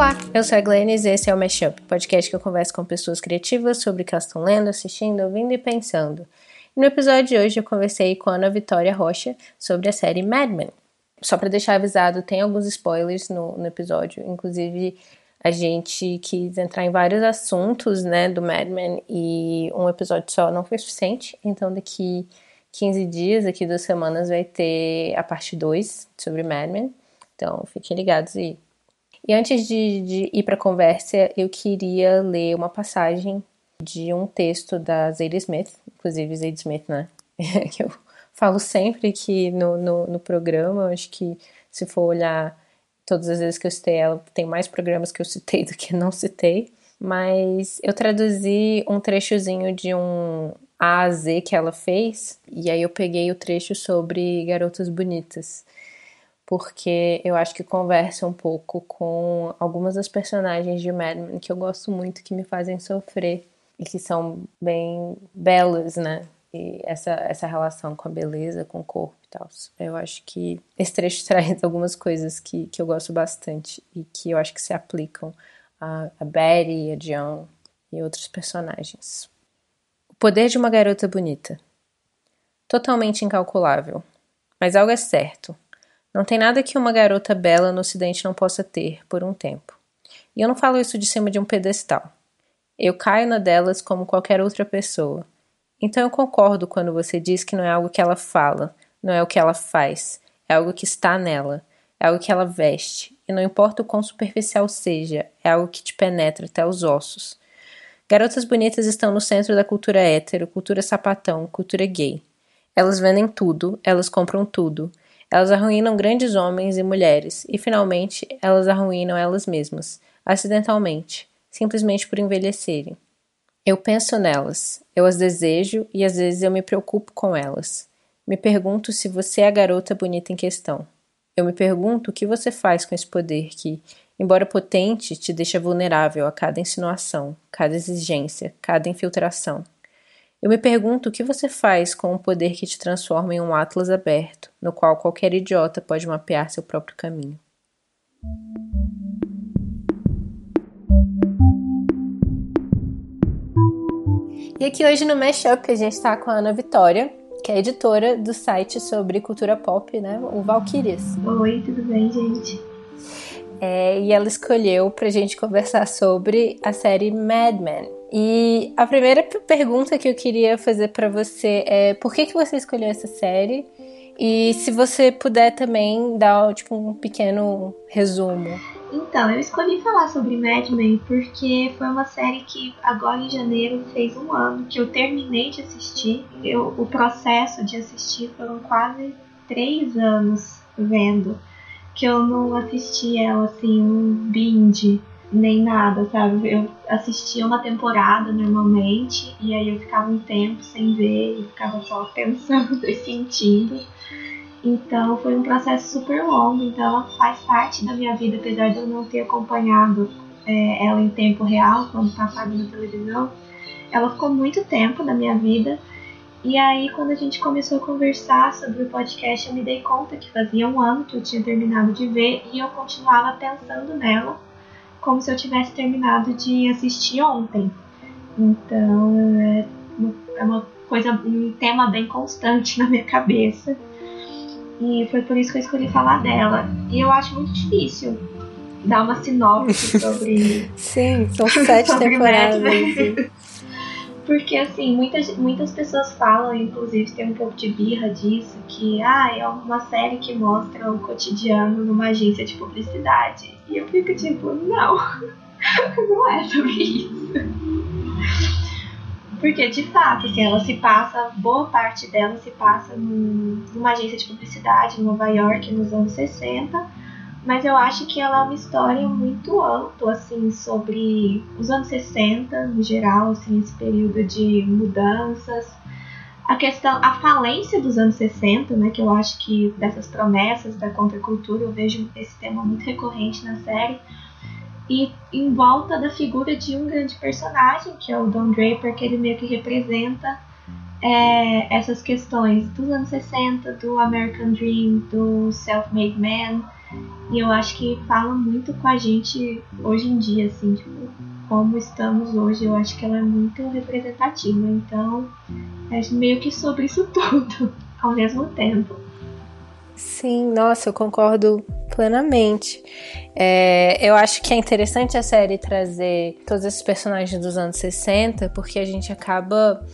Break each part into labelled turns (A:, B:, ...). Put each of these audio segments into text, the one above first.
A: Olá, eu sou a Glennis e esse é o Mashup, podcast que eu converso com pessoas criativas sobre o que elas estão lendo, assistindo, ouvindo e pensando. E no episódio de hoje eu conversei com a Ana Vitória Rocha sobre a série Mad Men. Só para deixar avisado, tem alguns spoilers no, no episódio, inclusive a gente quis entrar em vários assuntos, né, do Mad Men e um episódio só não foi suficiente, então daqui 15 dias, daqui duas semanas, vai ter a parte 2 sobre Mad Men. Então fiquem ligados aí. E antes de, de ir para a conversa, eu queria ler uma passagem de um texto da Zadie Smith, inclusive Zadie Smith, né? que eu falo sempre aqui no, no, no programa, acho que se for olhar todas as vezes que eu citei ela, tem mais programas que eu citei do que não citei. Mas eu traduzi um trechozinho de um A a Z que ela fez, e aí eu peguei o trecho sobre garotas bonitas porque eu acho que conversa um pouco com algumas das personagens de Mad Men que eu gosto muito, que me fazem sofrer e que são bem belas, né? E essa, essa relação com a beleza, com o corpo e tal. Eu acho que esse trecho traz algumas coisas que, que eu gosto bastante e que eu acho que se aplicam a, a Betty, a John e outros personagens. O poder de uma garota bonita. Totalmente incalculável. Mas algo é certo. Não tem nada que uma garota bela no Ocidente não possa ter por um tempo. E eu não falo isso de cima de um pedestal. Eu caio na delas como qualquer outra pessoa. Então eu concordo quando você diz que não é algo que ela fala, não é o que ela faz, é algo que está nela, é algo que ela veste, e não importa o quão superficial seja, é algo que te penetra até os ossos. Garotas bonitas estão no centro da cultura hétero, cultura sapatão, cultura gay. Elas vendem tudo, elas compram tudo, elas arruinam grandes homens e mulheres, e finalmente elas arruinam elas mesmas, acidentalmente, simplesmente por envelhecerem. Eu penso nelas, eu as desejo e às vezes eu me preocupo com elas. Me pergunto se você é a garota bonita em questão. Eu me pergunto o que você faz com esse poder que, embora potente, te deixa vulnerável a cada insinuação, cada exigência, cada infiltração. Eu me pergunto o que você faz com o poder que te transforma em um atlas aberto, no qual qualquer idiota pode mapear seu próprio caminho. E aqui hoje no Mashup a gente está com a Ana Vitória, que é editora do site sobre cultura pop, né? O Valkyries.
B: Oi, tudo bem, gente?
A: É, e ela escolheu pra gente conversar sobre a série Mad Men, e a primeira pergunta que eu queria fazer para você é por que, que você escolheu essa série? E se você puder também dar tipo, um pequeno resumo.
B: Então, eu escolhi falar sobre Mad Men porque foi uma série que agora em janeiro fez um ano que eu terminei de assistir. Eu, o processo de assistir foram quase três anos vendo que eu não assisti ela assim, um binge nem nada, sabe? Eu assistia uma temporada normalmente e aí eu ficava um tempo sem ver e ficava só pensando e sentindo. Então foi um processo super longo, então ela faz parte da minha vida, apesar de eu não ter acompanhado é, ela em tempo real quando passava na televisão. Ela ficou muito tempo na minha vida. E aí, quando a gente começou a conversar sobre o podcast, eu me dei conta que fazia um ano que eu tinha terminado de ver e eu continuava pensando nela como se eu tivesse terminado de assistir ontem. Então é uma, é uma coisa, um tema bem constante na minha cabeça. E foi por isso que eu escolhi falar dela. E eu acho muito difícil dar uma sinopse sobre.
A: Sim, são sete temporadas.
B: Porque, assim, muitas, muitas pessoas falam, inclusive tem um pouco de birra disso, que ah, é uma série que mostra o cotidiano numa agência de publicidade. E eu fico tipo, não, não é sobre isso. Porque, de fato, assim, ela se passa, boa parte dela se passa num, numa agência de publicidade em Nova York nos anos 60 mas eu acho que ela é uma história muito ampla, assim, sobre os anos 60, no geral, assim, esse período de mudanças. A questão, a falência dos anos 60, né, que eu acho que dessas promessas da contracultura, eu vejo esse tema muito recorrente na série. E em volta da figura de um grande personagem, que é o Don Draper, que ele meio que representa é, essas questões dos anos 60, do American Dream, do Self-Made Man, E eu acho que fala muito com a gente hoje em dia, assim, tipo, como estamos hoje, eu acho que ela é muito representativa. Então, é meio que sobre isso tudo, ao mesmo tempo.
A: Sim, nossa, eu concordo plenamente. É, eu acho que é interessante a série trazer todos esses personagens dos anos 60, porque a gente acaba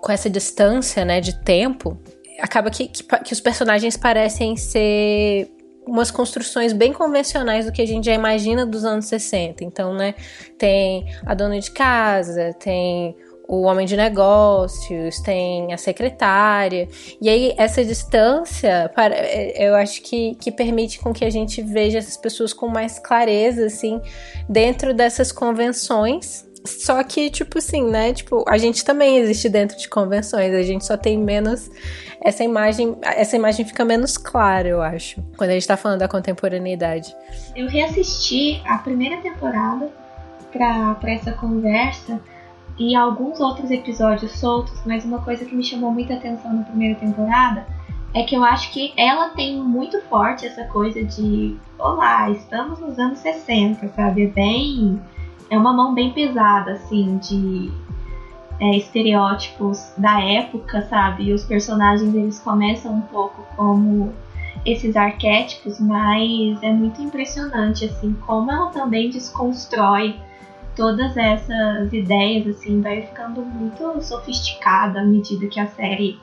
A: com essa distância né, de tempo. Acaba que, que, que os personagens parecem ser umas construções bem convencionais do que a gente já imagina dos anos 60. Então, né, tem a dona de casa, tem o homem de negócios, tem a secretária. E aí, essa distância, para, é, eu acho que, que permite com que a gente veja essas pessoas com mais clareza, assim, dentro dessas convenções. Só que, tipo assim, né? Tipo, a gente também existe dentro de convenções, a gente só tem menos. Essa imagem, essa imagem fica menos clara, eu acho, quando a gente tá falando da contemporaneidade.
B: Eu reassisti a primeira temporada para essa conversa e alguns outros episódios soltos, mas uma coisa que me chamou muita atenção na primeira temporada é que eu acho que ela tem muito forte essa coisa de olá, estamos nos anos 60, sabe? É bem. É uma mão bem pesada, assim, de é, estereótipos da época, sabe? E os personagens eles começam um pouco como esses arquétipos, mas é muito impressionante, assim, como ela também desconstrói todas essas ideias assim vai ficando muito sofisticada à medida que a série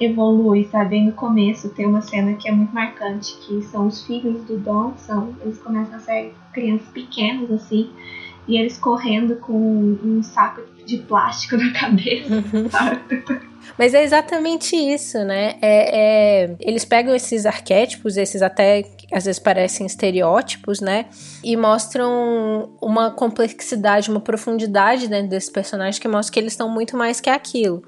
B: evolui, sabe? No começo tem uma cena que é muito marcante, que são os filhos do Don, são, eles começam a ser crianças pequenas assim, e eles correndo com um saco de plástico na cabeça, uhum. sabe?
A: Mas é exatamente isso, né? É, é, eles pegam esses arquétipos, esses até às vezes parecem estereótipos, né? E mostram uma complexidade, uma profundidade dentro desses personagens que mostra que eles estão muito mais que aquilo.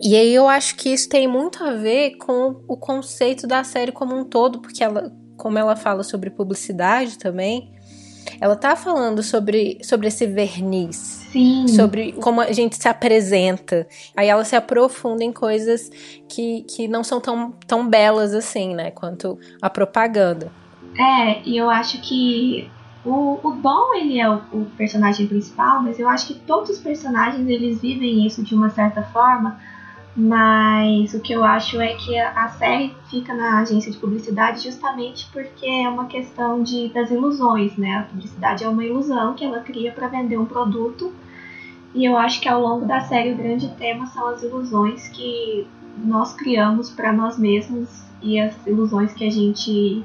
A: E aí eu acho que isso tem muito a ver com o conceito da série como um todo, porque ela, como ela fala sobre publicidade também, ela tá falando sobre, sobre esse verniz,
B: Sim.
A: sobre como a gente se apresenta. Aí ela se aprofunda em coisas que, que não são tão, tão belas assim, né? Quanto a propaganda.
B: É, e eu acho que o, o Dom, ele é o, o, personagem principal, mas eu acho que todos os personagens, eles vivem isso de uma certa forma, mas o que eu acho é que a, série fica na agência de publicidade justamente porque é uma questão de, das ilusões, né? A publicidade é uma ilusão que ela cria para vender um produto. E eu acho que ao longo da série o grande tema são as ilusões que nós criamos para nós mesmos e as ilusões que a gente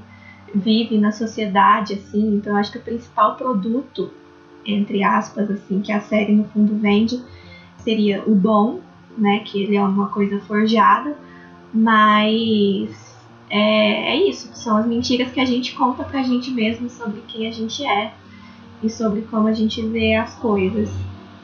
B: vive na sociedade, assim. Então eu acho que o principal produto, entre aspas, assim, que a série no fundo vende seria o dom, né? Que ele é uma coisa forjada, mas é, é isso, são as mentiras que a gente conta pra gente mesmo sobre quem a gente é e sobre como a gente vê as coisas.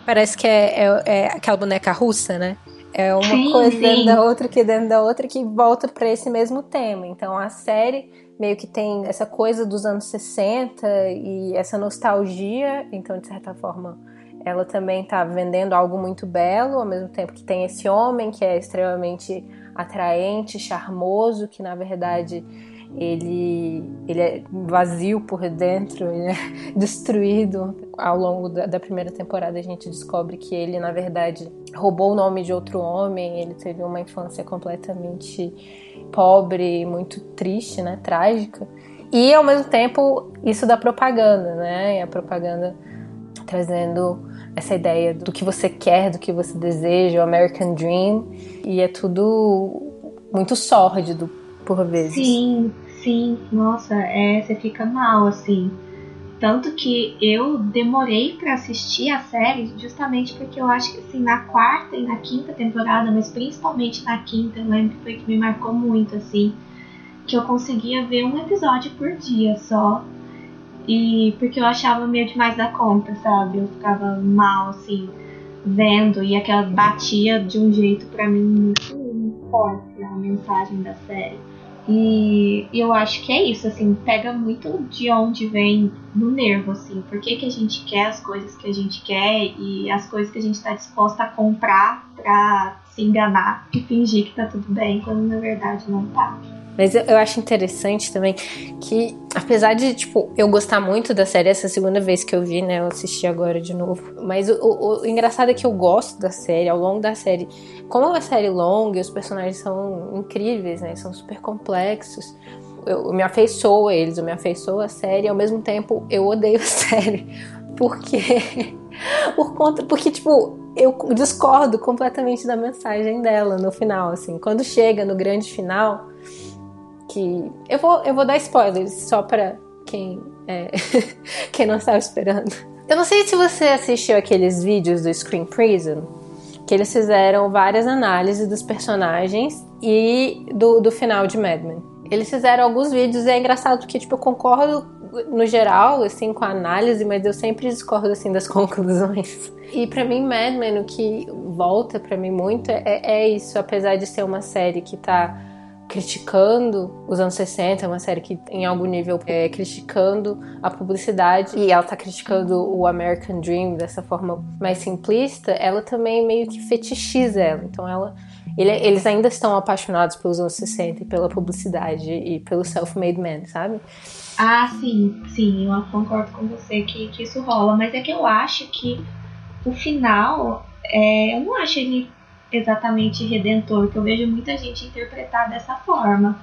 A: Parece que é, é, é aquela boneca russa, né? É uma
B: sim,
A: coisa
B: sim.
A: dentro da outra que dentro da outra que volta para esse mesmo tema. Então a série meio que tem essa coisa dos anos 60 e essa nostalgia, então de certa forma ela também está vendendo algo muito belo, ao mesmo tempo que tem esse homem que é extremamente atraente, charmoso, que na verdade ele, ele é vazio por dentro, ele é destruído. Ao longo da, da, primeira temporada a gente descobre que ele na verdade roubou o nome de outro homem, ele teve uma infância completamente pobre, muito triste, né, trágica. E ao mesmo tempo isso da propaganda, né? E a propaganda trazendo essa ideia do que você quer, do que você deseja, o American Dream, e é tudo muito sórdido por vezes.
B: Sim, sim, nossa, é, você fica mal assim. Tanto que eu demorei para assistir a série justamente porque eu acho que assim, na quarta e na quinta temporada, mas principalmente na quinta, eu lembro que foi que me marcou muito assim, que eu conseguia ver um episódio por dia só e porque eu achava meio demais da conta, sabe? Eu ficava mal, assim, vendo, e aquela batia de um jeito para mim muito forte a mensagem da série. E eu acho que é isso, assim, pega muito de onde vem no nervo, assim, por que, que a gente quer as coisas que a gente quer e as coisas que a gente está disposta a comprar pra se enganar e fingir que tá tudo bem, quando na verdade não tá.
A: Mas eu, eu, acho interessante também que, apesar de, tipo, eu gostar muito da série, essa segunda vez que eu vi, né? Eu assisti agora de novo. Mas o, o, o engraçado é que eu gosto da série, ao longo da série. Como é uma série longa e os personagens são incríveis, né? São super complexos. Eu, eu me afeiçoo a eles, eu me afeiçoo a série, e ao mesmo tempo eu odeio a série. Porque. por conta. Porque, tipo, eu discordo completamente da mensagem dela no final, assim. Quando chega no grande final, que eu vou, eu vou dar spoilers só para quem é, quem não estava esperando. Eu não sei se você assistiu aqueles vídeos do Screen Prison, que eles fizeram várias análises dos personagens e do, do final de Mad Men. Eles fizeram alguns vídeos e é engraçado porque tipo eu concordo no geral assim com a análise, mas eu sempre discordo assim das conclusões. E para mim Mad Men o que volta para mim muito é, é isso, apesar de ser uma série que tá criticando os anos 60, é uma série que em algum nível é criticando a publicidade e ela tá criticando o American Dream dessa forma mais simplista, ela também meio que fetichiza ela. Então ela ele, eles ainda estão apaixonados pelos anos 60 e pela publicidade e pelo self-made man, sabe?
B: Ah, sim, sim, eu concordo com você que, que isso rola, mas é que eu acho que o final, é, eu não acho ele exatamente redentor, que eu vejo muita gente interpretar dessa forma.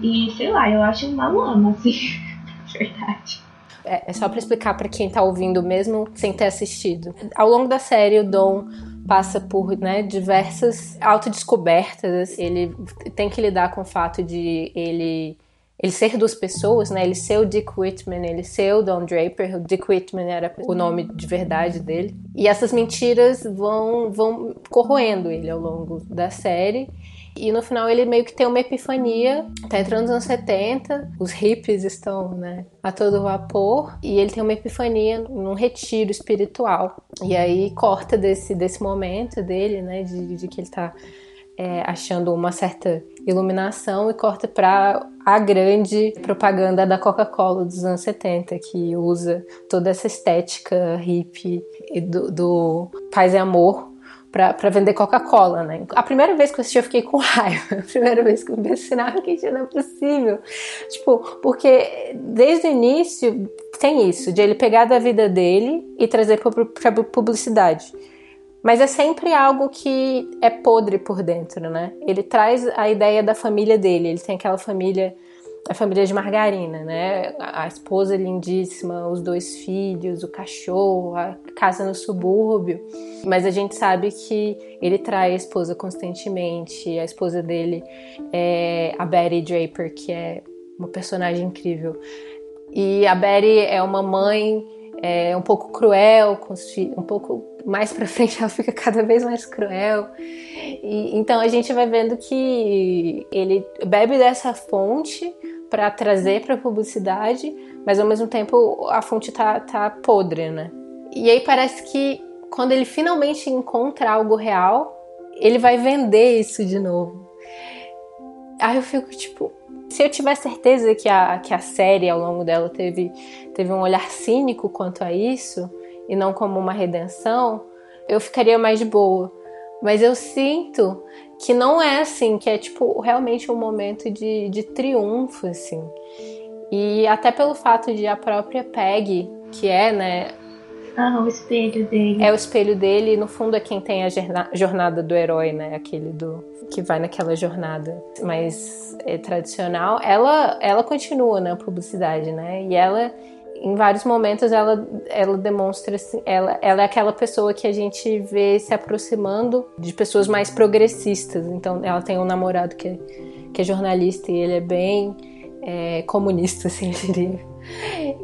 B: E sei lá, eu acho uma lama, assim, verdade.
A: É, é só para explicar para quem tá ouvindo mesmo sem ter assistido. Ao longo da série, o Dom passa por né, diversas autodescobertas. Ele tem que lidar com o fato de ele ele ser duas pessoas, né? Ele ser o Dick Whitman, ele ser o Don Draper. O Dick Whitman era o nome de verdade dele. E essas mentiras vão, vão corroendo ele ao longo da série. E no final ele meio que tem uma epifania, tá entrando nos anos 70, os hippies estão, né, a todo vapor, e ele tem uma epifania num retiro espiritual. E aí corta desse, desse momento dele, né, de, de que ele tá é, achando uma certa iluminação e corta para a grande propaganda da Coca-Cola dos anos 70, que usa toda essa estética hippie do, do paz e amor para vender Coca-Cola, né? A primeira vez que eu assisti eu fiquei com raiva. A primeira vez que eu esse sinal, eu fiquei, não é possível. Tipo, porque desde o início tem isso, de ele pegar da vida dele e trazer para publicidade. Mas é sempre algo que é podre por dentro, né? Ele traz a ideia da família dele. Ele tem aquela família, a família de margarina, né? A esposa lindíssima, os dois filhos, o cachorro, a casa no subúrbio. Mas a gente sabe que ele trai a esposa constantemente. A esposa dele é a Betty Draper, que é uma personagem incrível. E a Betty é uma mãe é, um pouco cruel um pouco mais para frente ela fica cada vez mais cruel. E, então a gente vai vendo que ele bebe dessa fonte para trazer para publicidade, mas ao mesmo tempo a fonte tá, tá podre, né? E aí parece que quando ele finalmente encontra algo real, ele vai vender isso de novo. Aí eu fico tipo, se eu tiver certeza que a, que a série ao longo dela teve, teve um olhar cínico quanto a isso, e não como uma redenção, eu ficaria mais boa. Mas eu sinto que não é assim, que é tipo realmente um momento de, de triunfo, assim. E até pelo fato de a própria Peg, que é, né,
B: ah, o espelho dele.
A: É o espelho dele, e no fundo é quem tem a jornada do herói, né? Aquele do que vai naquela jornada mais é, tradicional. Ela, ela continua na publicidade, né? E ela, em vários momentos, ela, ela demonstra assim, ela, ela é aquela pessoa que a gente vê se aproximando de pessoas mais progressistas. Então, ela tem um namorado que é, que é jornalista e ele é bem é, comunista, assim, eu diria.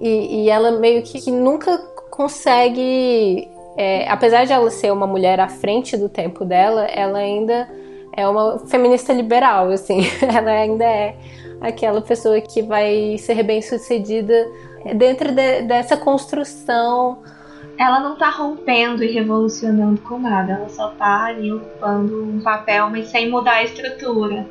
A: E, e ela meio que, que nunca consegue, é, apesar de ela ser uma mulher à frente do tempo dela, ela ainda é uma feminista liberal, assim. Ela ainda é aquela pessoa que vai ser bem sucedida dentro de, dessa construção.
B: Ela não tá rompendo e revolucionando com nada, ela só tá ali ocupando um papel, mas sem mudar a estrutura.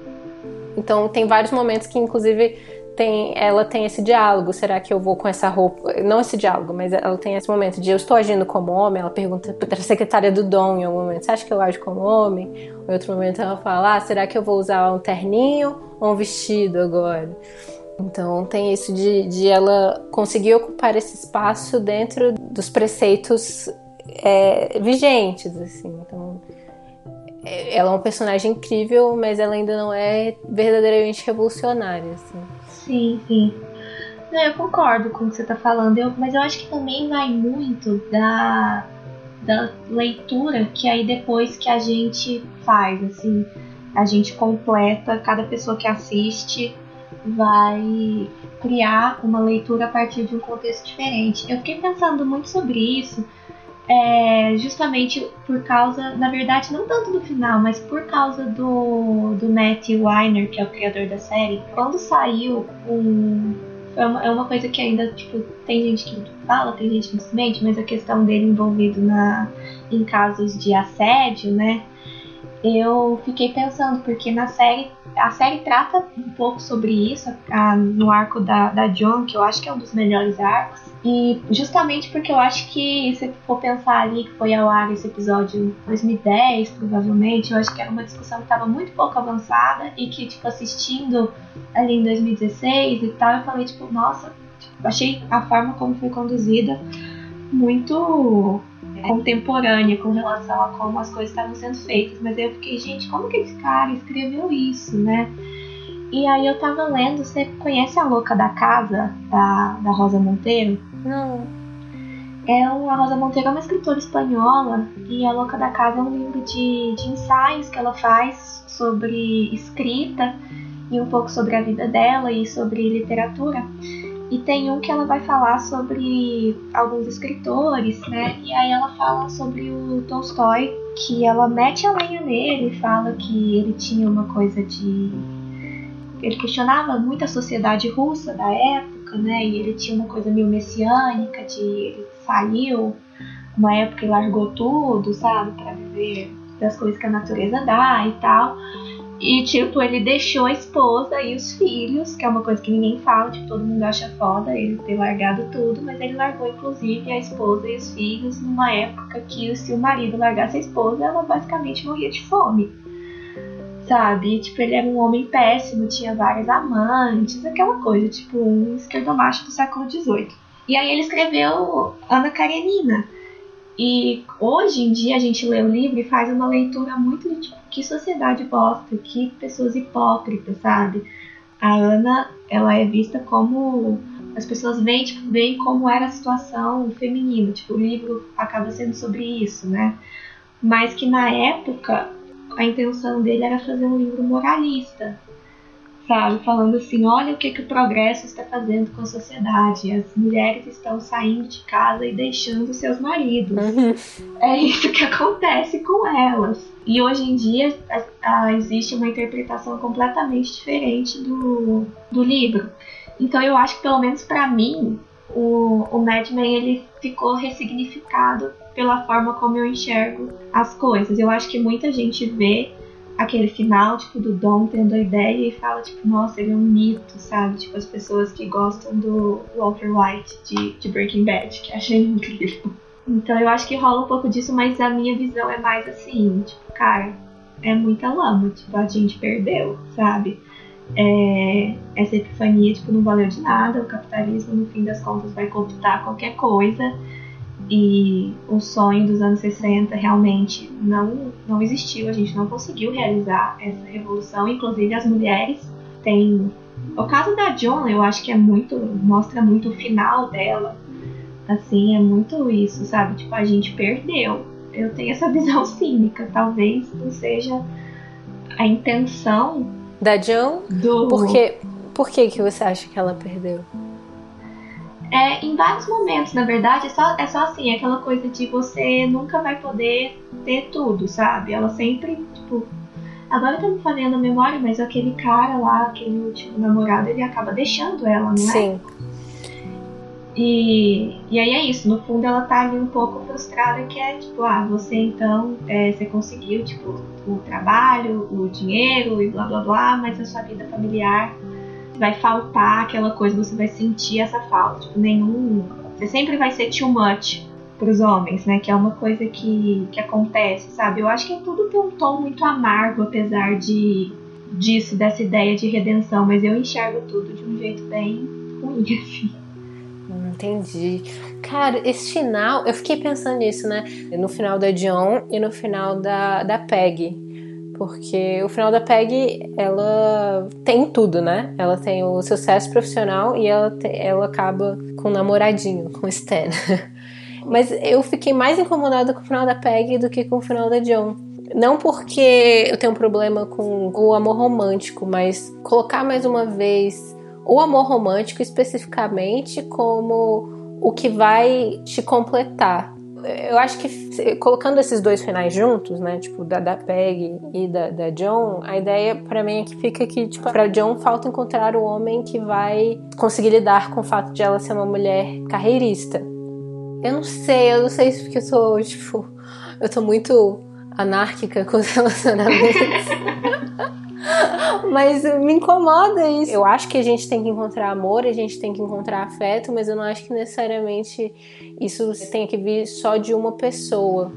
A: Então tem vários momentos que, inclusive, tem, ela tem esse diálogo. Será que eu vou com essa roupa? Não esse diálogo, mas ela tem esse momento de eu estou agindo como homem. Ela pergunta para a secretária do Dom em algum momento: Você acha que eu ajo como homem? Em outro momento ela fala: ah, será que eu vou usar um terninho ou um vestido agora? Então tem isso de, de ela conseguir ocupar esse espaço dentro dos preceitos é, vigentes, assim. Então é, ela é um personagem incrível, mas ela ainda não é verdadeiramente revolucionária, assim.
B: Sim, sim. Não, eu concordo com o que você está falando, eu, mas eu acho que também vai muito da, da leitura que aí depois que a gente faz, assim, a gente completa, cada pessoa que assiste vai criar uma leitura a partir de um contexto diferente. Eu fiquei pensando muito sobre isso, é, justamente por causa, na verdade, não tanto do final, mas por causa do, do Matt Weiner, que é o criador da série. Quando saiu um. É uma, é uma coisa que ainda, tipo, tem gente que fala, tem gente que se mente, mas a questão dele envolvido na, em casos de assédio, né? Eu fiquei pensando, porque na série a série trata um pouco sobre isso a, no arco da, da John, que eu acho que é um dos melhores arcos. E justamente porque eu acho que, se for pensar ali que foi ao ar esse episódio em 2010, provavelmente, eu acho que era uma discussão que estava muito pouco avançada e que, tipo, assistindo ali em 2016 e tal, eu falei, tipo, nossa, tipo, achei a forma como foi conduzida muito contemporânea com relação a como as coisas estavam sendo feitas. Mas aí eu fiquei, gente, como que esse cara escreveu isso, né? E aí eu tava lendo, você conhece a Louca da Casa, da, da Rosa Monteiro?
A: Não.
B: É uma, a Rosa Monteiro é uma escritora espanhola e a Louca da Casa é um livro de, de ensaios que ela faz sobre escrita e um pouco sobre a vida dela e sobre literatura. E tem um que ela vai falar sobre alguns escritores, né? E aí ela fala sobre o Tolstói, que ela mete a lenha nele e fala que ele tinha uma coisa de. Ele questionava muito a sociedade russa da época, né? E ele tinha uma coisa meio messiânica de ele saiu uma época e largou tudo, sabe, para viver das coisas que a natureza dá e tal. E, tipo, ele deixou a esposa e os filhos, que é uma coisa que ninguém fala, tipo, todo mundo acha foda ele ter largado tudo, mas ele largou, inclusive, a esposa e os filhos numa época que, se o marido largasse a esposa, ela basicamente morria de fome. Sabe? E, tipo, ele era um homem péssimo, tinha várias amantes, aquela coisa, tipo, um esquerdomacho do século XVIII. E aí ele escreveu Ana Karenina. E hoje em dia a gente lê o livro e faz uma leitura muito tipo, que sociedade bosta, que pessoas hipócritas, sabe? A Ana, ela é vista como as pessoas veem, tipo, veem como era a situação feminina, tipo, o livro acaba sendo sobre isso, né? Mas que na época a intenção dele era fazer um livro moralista, sabe? Falando assim, olha o que, que o progresso está fazendo com a sociedade. As mulheres estão saindo de casa e deixando seus maridos. Uhum. É isso que acontece com elas. E hoje em dia a, a, existe uma interpretação completamente diferente do, do livro. Então eu acho que pelo menos para mim o, o Mad Men ele ficou ressignificado pela forma como eu enxergo as coisas. Eu acho que muita gente vê aquele final, tipo, do Dom tendo a ideia e fala, tipo, nossa, ele é um mito, sabe? Tipo, as pessoas que gostam do Walter White de, de Breaking Bad, que acham incrível. Então eu acho que rola um pouco disso, mas a minha visão é mais assim, tipo, cara, é muita lama, tipo, a gente perdeu, sabe? É, essa epifania, tipo, não valeu de nada, o capitalismo, no fim das contas, vai cooptar qualquer coisa e o sonho dos anos 60 realmente não, não existiu, a gente não conseguiu realizar essa revolução, inclusive as mulheres têm. O caso da John, eu acho que é muito. mostra muito o final dela. Assim, é muito isso, sabe? Tipo, a gente perdeu. Eu tenho essa visão cínica, talvez não seja a intenção
A: da John.
B: Do...
A: Por, que, por que, que você acha que ela perdeu?
B: É, em vários momentos, na verdade, é só, é só assim, aquela coisa de você nunca vai poder ter tudo, sabe? Ela sempre, tipo. Agora tá me falhando a memória, mas aquele cara lá, aquele último namorado, ele acaba deixando ela, não é?
A: Sim.
B: E, e aí é isso, no fundo ela tá ali um pouco frustrada, que é tipo, ah, você então, é, você conseguiu, tipo, o trabalho, o dinheiro e blá blá blá, mas a sua vida familiar vai faltar aquela coisa, você vai sentir essa falta. Tipo, nenhum. Você sempre vai ser too much pros homens, né? Que é uma coisa que, que acontece, sabe? Eu acho que é tudo tem um tom muito amargo, apesar de disso, dessa ideia de redenção, mas eu enxergo tudo de um jeito bem ruim, assim.
A: Entendi. Cara, esse final, eu fiquei pensando nisso, né? No final da John e no final da, da Peg. Porque o final da Peg, ela tem tudo, né? Ela tem o sucesso profissional e ela, te, ela acaba com um namoradinho, com o Stan. Mas eu fiquei mais incomodada com o final da Peg do que com o final da John. Não porque eu tenho um problema com o amor romântico, mas colocar mais uma vez o amor romântico especificamente como o que vai te completar. Eu acho que colocando esses dois finais juntos, né, tipo da, da Peg e da, da John, a ideia para mim é que fica que, tipo, pra John falta encontrar o homem que vai conseguir lidar com o fato de ela ser uma mulher carreirista. Eu não sei, eu não sei se porque eu sou, tipo, eu tô muito anárquica com os relacionamentos. mas me incomoda isso. Eu acho que a gente tem que encontrar amor, a gente tem que encontrar afeto, mas eu não acho que necessariamente isso tenha que vir só de uma pessoa.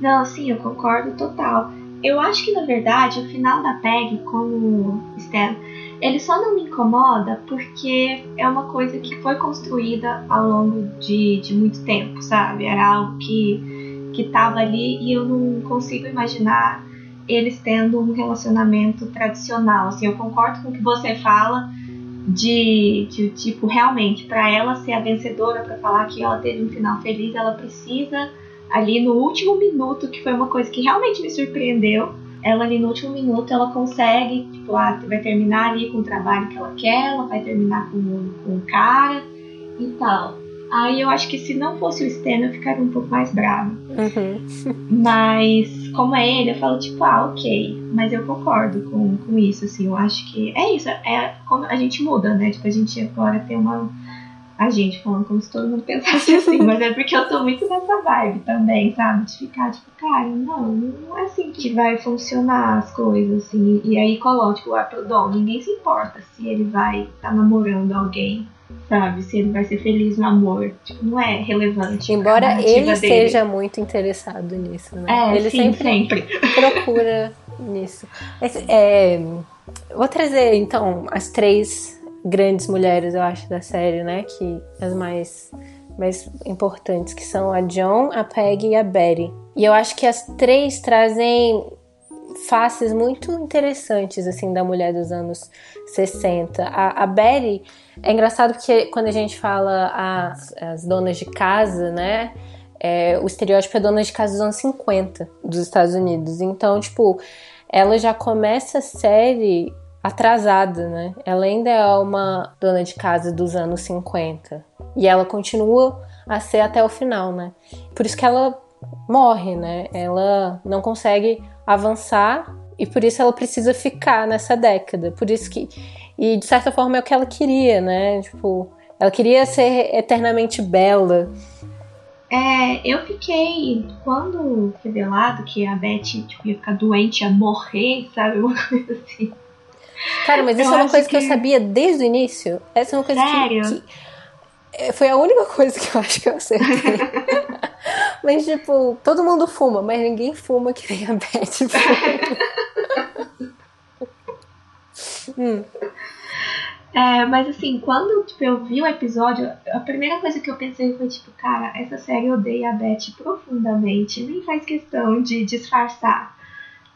B: Não, sim, eu concordo total. Eu acho que na verdade o final da Peg com o Stan, ele só não me incomoda porque é uma coisa que foi construída ao longo de, de muito tempo, sabe? Era algo que que estava ali e eu não consigo imaginar eles tendo um relacionamento tradicional. Assim, eu concordo com o que você fala de, de tipo, realmente, para ela ser a vencedora, para falar que ela teve um final feliz, ela precisa ali no último minuto, que foi uma coisa que realmente me surpreendeu. Ela ali no último minuto ela consegue, tipo, ah, vai terminar ali com o trabalho que ela quer, ela vai terminar com, com o cara e tal. Aí eu acho que se não fosse o Stan, eu ficaria um pouco mais brava. Uhum. Mas, como é ele, eu falo, tipo, ah, ok. Mas eu concordo com, com isso, assim. Eu acho que é isso. É como a gente muda, né? Tipo, a gente agora tem uma. A gente falando como se todo mundo pensasse assim, mas é porque eu tô muito nessa vibe também, sabe? De ficar, tipo, cara, não, não é assim que vai funcionar as coisas, assim. E aí coloca, tipo, ah, Dom, ninguém se importa se ele vai estar tá namorando alguém sabe? Se ele vai ser feliz no amor. Tipo, não é relevante.
A: Embora ele esteja muito interessado nisso, né?
B: É,
A: ele
B: sim, sempre,
A: sempre, procura nisso. é, vou trazer, então, as três grandes mulheres, eu acho, da série, né? Que as mais, mais importantes, que são a John, a Peggy e a Betty. E eu acho que as três trazem faces muito interessantes, assim, da mulher dos anos 60. A, a Betty, é engraçado porque quando a gente fala as, as donas de casa, né, é, o estereótipo é dona de casa dos anos 50 dos Estados Unidos. Então, tipo, ela já começa a série atrasada, né? Ela ainda é uma dona de casa dos anos 50. E ela continua a ser até o final, né? Por isso que ela morre, né? Ela não consegue avançar e por isso ela precisa ficar nessa década. Por isso que e de certa forma é o que ela queria, né? Tipo, ela queria ser eternamente bela.
B: É, eu fiquei quando revelado que a Beth tipo, ia ficar doente, ia morrer, sabe, uma coisa assim.
A: Cara, mas isso eu é uma coisa que... que... eu sabia desde o início. Essa é uma coisa
B: Sério?
A: que, que é, foi a única coisa que eu acho que eu acertei. mas, tipo, todo mundo fuma, mas ninguém fuma que nem a Beth
B: hum. É, mas assim, quando tipo, eu vi o episódio, a primeira coisa que eu pensei foi, tipo, cara, essa série odeia a Beth profundamente, nem faz questão de disfarçar.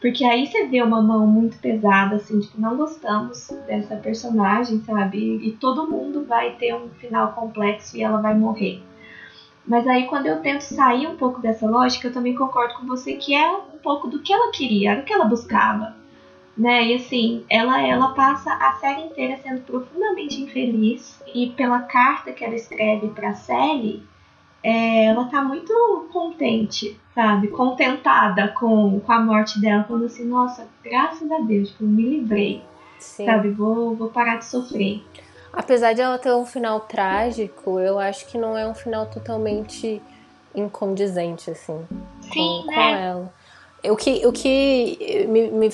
B: Porque aí você vê uma mão muito pesada, assim, tipo, não gostamos dessa personagem, sabe? E todo mundo vai ter um final complexo e ela vai morrer. Mas aí quando eu tento sair um pouco dessa lógica, eu também concordo com você que é um pouco do que ela queria, era o que ela buscava. Né? E assim, ela, ela passa a série inteira sendo profundamente infeliz. E pela carta que ela escreve pra Sally, é, ela tá muito contente, sabe? Contentada com, com a morte dela, falando assim, nossa, graças a Deus, tipo, me livrei. Sim. Sabe, vou, vou parar de sofrer.
A: Apesar de ela ter um final trágico, eu acho que não é um final totalmente incondizente, assim.
B: Sim,
A: com,
B: né?
A: com ela. O que, o que me, me,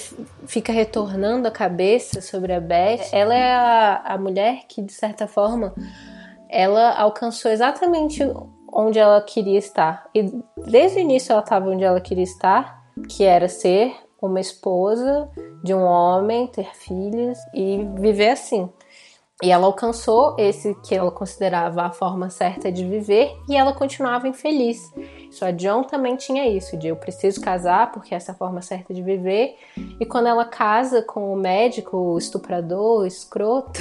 A: fica retornando a cabeça sobre a Beth, ela é a, a mulher que, de certa forma, ela alcançou exatamente onde ela queria estar. E desde o início ela estava onde ela queria estar, que era ser uma esposa de um homem, ter filhos e viver assim. E ela alcançou esse que ela considerava a forma certa de viver e ela continuava infeliz. Só John também tinha isso, de eu preciso casar porque essa é a forma certa de viver. E quando ela casa com o médico, o estuprador, o escroto.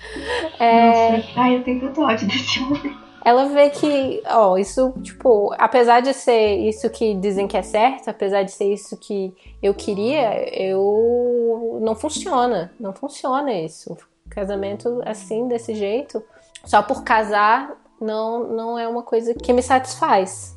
B: é... Nossa. Ai, eu tenho tanto ódio desse homem.
A: Ela vê que, ó, isso, tipo, apesar de ser isso que dizem que é certo, apesar de ser isso que eu queria, eu não funciona, não funciona isso Casamento assim, desse jeito, só por casar, não, não é uma coisa que me satisfaz.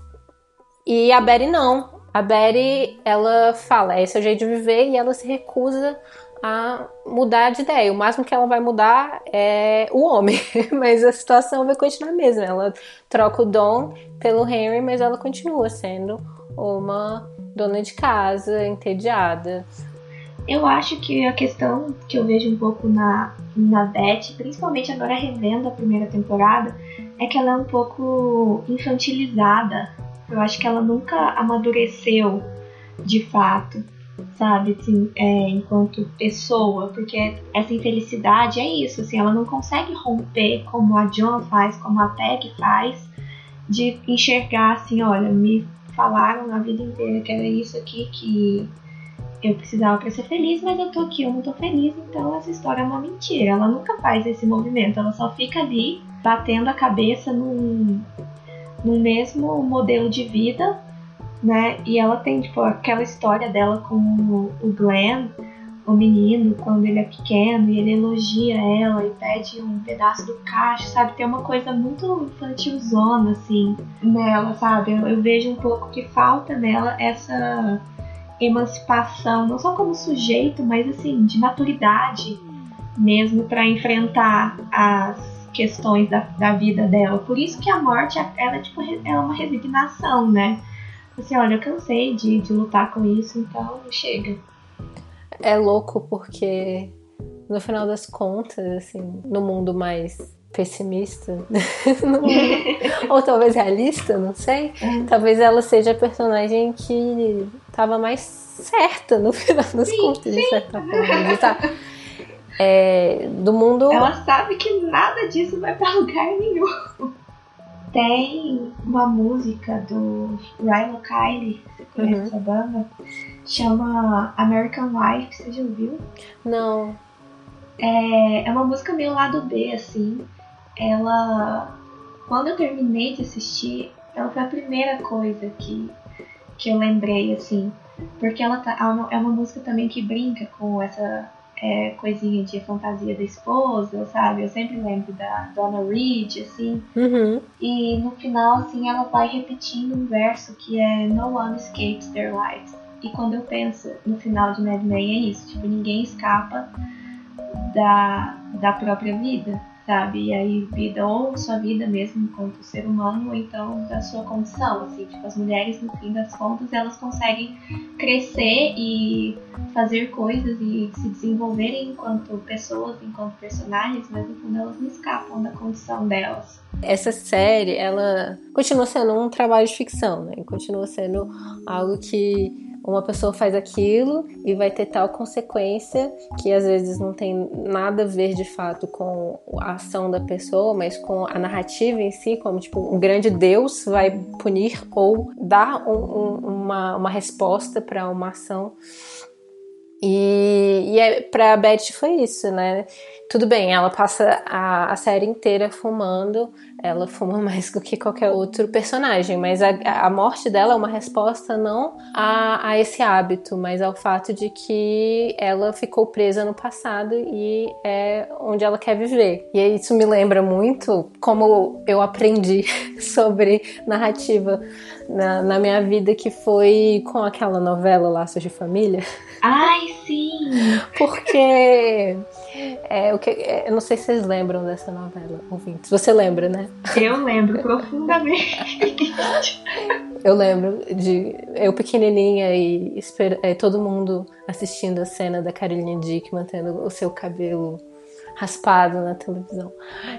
A: E a Betty não. A Betty, ela fala, esse é o jeito de viver e ela se recusa a mudar de ideia. O máximo que ela vai mudar é o homem, mas a situação vai continuar a mesma. Ela troca o Dom pelo Henry, mas ela continua sendo uma dona de casa, entediada,
B: eu acho que a questão que eu vejo um pouco na, na Beth, principalmente agora revendo a primeira temporada, é que ela é um pouco infantilizada. Eu acho que ela nunca amadureceu de fato, sabe, assim, é, enquanto pessoa, porque essa infelicidade é isso, assim, ela não consegue romper como a John faz, como a Peg faz, de enxergar assim, olha, me falaram a vida inteira que era isso aqui que eu precisava para ser feliz, mas eu tô aqui, eu não tô feliz, então essa história é uma mentira. Ela nunca faz esse movimento, ela só fica ali batendo a cabeça num, num mesmo modelo de vida, né? E ela tem, tipo, aquela história dela com o Glenn, o menino, quando ele é pequeno, e ele elogia ela e pede um pedaço do cacho, sabe? Tem uma coisa muito infantilzona, assim, nela, sabe? Eu, eu vejo um pouco que falta nela essa emancipação, não só como sujeito, mas assim, de maturidade mesmo para enfrentar as questões da, da vida dela. Por isso que a morte, ela, tipo, é uma resignação, né? Assim, olha, eu cansei de, de lutar com isso, então chega.
A: É louco porque, no final das contas, assim, no mundo mais pessimista, ou talvez realista, não sei. É. Talvez ela seja a personagem que tava mais certa no final das sim, contas, sim. de certa forma. Tá? É, do mundo.
B: Ela sabe que nada disso vai para lugar nenhum. Tem uma música do Ryan Kylie, você conhece uhum. essa banda? Chama American Life, você já ouviu?
A: Não.
B: É, é uma música meio lado B, assim ela quando eu terminei de assistir, ela foi a primeira coisa que, que eu lembrei, assim. Porque ela tá, é uma música também que brinca com essa é, coisinha de fantasia da esposa, sabe? Eu sempre lembro da Donna Reed, assim.
A: Uhum.
B: E no final, assim, ela vai repetindo um verso que é No one escapes their lives. E quando eu penso no final de Mad Men é isso, tipo, ninguém escapa da, da própria vida sabe? E aí vida ou sua vida mesmo enquanto ser humano, ou então da sua condição, assim, tipo, as mulheres no fim das contas, elas conseguem crescer e fazer coisas e se desenvolverem enquanto pessoas, enquanto personagens, mas no fundo elas não escapam da condição delas.
A: Essa série, ela continua sendo um trabalho de ficção, né? Continua sendo algo que uma pessoa faz aquilo e vai ter tal consequência que às vezes não tem nada a ver de fato com a ação da pessoa, mas com a narrativa em si, como tipo um grande Deus vai punir ou dar um, um, uma, uma resposta para uma ação. E, e é, pra Beth foi isso, né? Tudo bem, ela passa a, a série inteira fumando, ela fuma mais do que qualquer outro personagem, mas a, a morte dela é uma resposta não a, a, esse hábito, mas ao fato de que ela ficou presa no passado e é onde ela quer viver. E isso me lembra muito como eu aprendi sobre narrativa na, na minha vida, que foi com aquela novela Laços de Família.
B: Ai, sim!
A: Porque é, o que, é, eu não sei se vocês lembram dessa novela, ouvintes. Você lembra, né?
B: Eu lembro profundamente.
A: eu lembro de eu pequenininha e esper, é, todo mundo assistindo a cena da Caroline Dick mantendo o seu cabelo raspado na televisão.